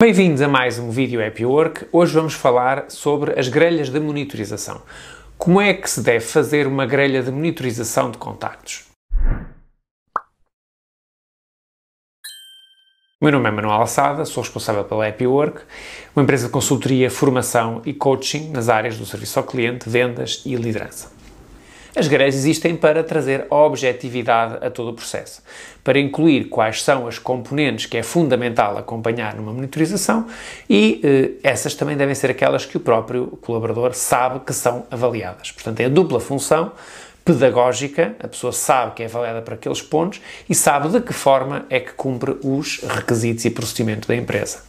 Bem-vindos a mais um vídeo Happy Work. Hoje vamos falar sobre as grelhas de monitorização. Como é que se deve fazer uma grelha de monitorização de contactos? O meu nome é Manuel Alçada, sou responsável pela Happy Work, uma empresa de consultoria, formação e coaching nas áreas do serviço ao cliente, vendas e liderança. As grelhas existem para trazer objetividade a todo o processo, para incluir quais são as componentes que é fundamental acompanhar numa monitorização e eh, essas também devem ser aquelas que o próprio colaborador sabe que são avaliadas. Portanto, é a dupla função pedagógica, a pessoa sabe que é avaliada para aqueles pontos e sabe de que forma é que cumpre os requisitos e procedimento da empresa.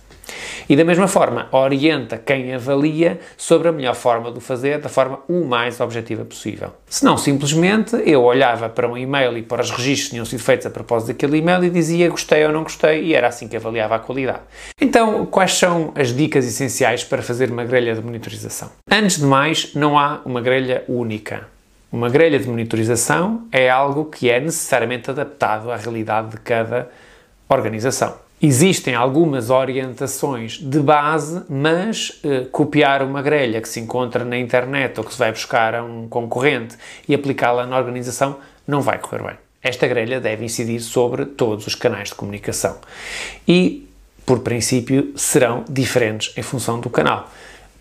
E da mesma forma, orienta quem avalia sobre a melhor forma de o fazer, da forma o mais objetiva possível. Se não, simplesmente eu olhava para um e-mail e para os registros que tinham sido feitos a propósito daquele e-mail e dizia gostei ou não gostei, e era assim que avaliava a qualidade. Então, quais são as dicas essenciais para fazer uma grelha de monitorização? Antes de mais, não há uma grelha única. Uma grelha de monitorização é algo que é necessariamente adaptado à realidade de cada organização. Existem algumas orientações de base, mas eh, copiar uma grelha que se encontra na internet ou que se vai buscar a um concorrente e aplicá-la na organização não vai correr bem. Esta grelha deve incidir sobre todos os canais de comunicação e, por princípio, serão diferentes em função do canal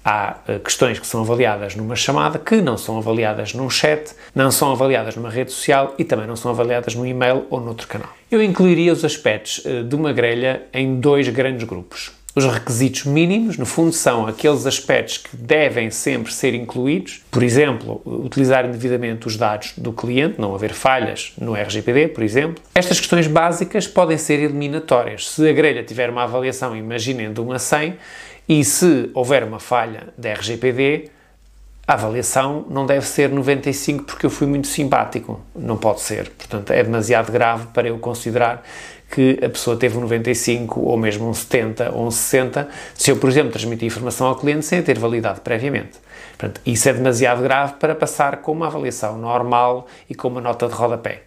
há uh, questões que são avaliadas numa chamada que não são avaliadas num chat, não são avaliadas numa rede social e também não são avaliadas no e-mail ou noutro canal. Eu incluiria os aspectos uh, de uma grelha em dois grandes grupos. Os requisitos mínimos, no fundo, são aqueles aspectos que devem sempre ser incluídos, por exemplo, utilizar indevidamente os dados do cliente, não haver falhas no RGPD, por exemplo. Estas questões básicas podem ser eliminatórias. Se a grelha tiver uma avaliação, imaginem, de 1 a 100, e se houver uma falha da RGPD, a avaliação não deve ser 95 porque eu fui muito simpático. Não pode ser. Portanto, é demasiado grave para eu considerar que a pessoa teve um 95 ou mesmo um 70 ou um 60 se eu, por exemplo, transmitir informação ao cliente sem a ter validado previamente. Portanto, isso é demasiado grave para passar com uma avaliação normal e com uma nota de rodapé.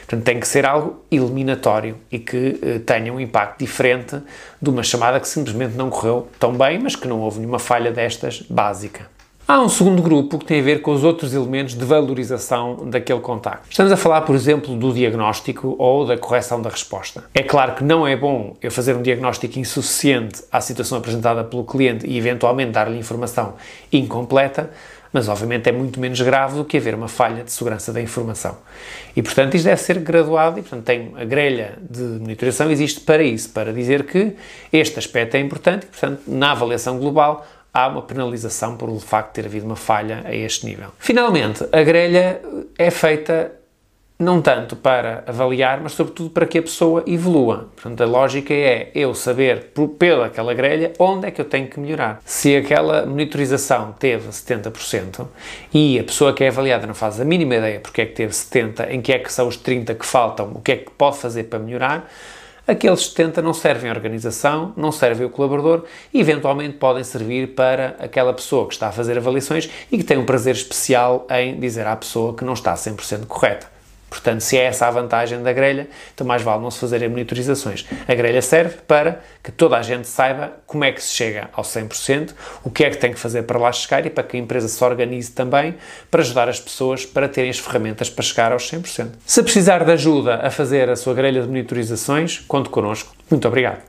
Portanto, tem que ser algo eliminatório e que eh, tenha um impacto diferente de uma chamada que simplesmente não correu tão bem, mas que não houve nenhuma falha destas básica. Há um segundo grupo que tem a ver com os outros elementos de valorização daquele contacto. Estamos a falar, por exemplo, do diagnóstico ou da correção da resposta. É claro que não é bom eu fazer um diagnóstico insuficiente à situação apresentada pelo cliente e eventualmente dar-lhe informação incompleta, mas obviamente é muito menos grave do que haver uma falha de segurança da informação. E portanto isto deve ser graduado e portanto tem a grelha de monitoração existe para isso, para dizer que este aspecto é importante e portanto na avaliação global há uma penalização por o facto de ter havido uma falha a este nível. Finalmente, a grelha é feita não tanto para avaliar, mas sobretudo para que a pessoa evolua. Portanto, a lógica é eu saber, por, pela aquela grelha, onde é que eu tenho que melhorar. Se aquela monitorização teve 70% e a pessoa que é avaliada não faz a mínima ideia porque é que teve 70%, em que é que são os 30% que faltam, o que é que pode fazer para melhorar, aqueles 70 não servem à organização, não servem ao colaborador e eventualmente podem servir para aquela pessoa que está a fazer avaliações e que tem um prazer especial em dizer à pessoa que não está 100% correta. Portanto, se é essa a vantagem da grelha, então mais vale não se fazerem monitorizações. A grelha serve para que toda a gente saiba como é que se chega ao 100%, o que é que tem que fazer para lá chegar e para que a empresa se organize também para ajudar as pessoas para terem as ferramentas para chegar aos 100%. Se precisar de ajuda a fazer a sua grelha de monitorizações, conte connosco. Muito obrigado.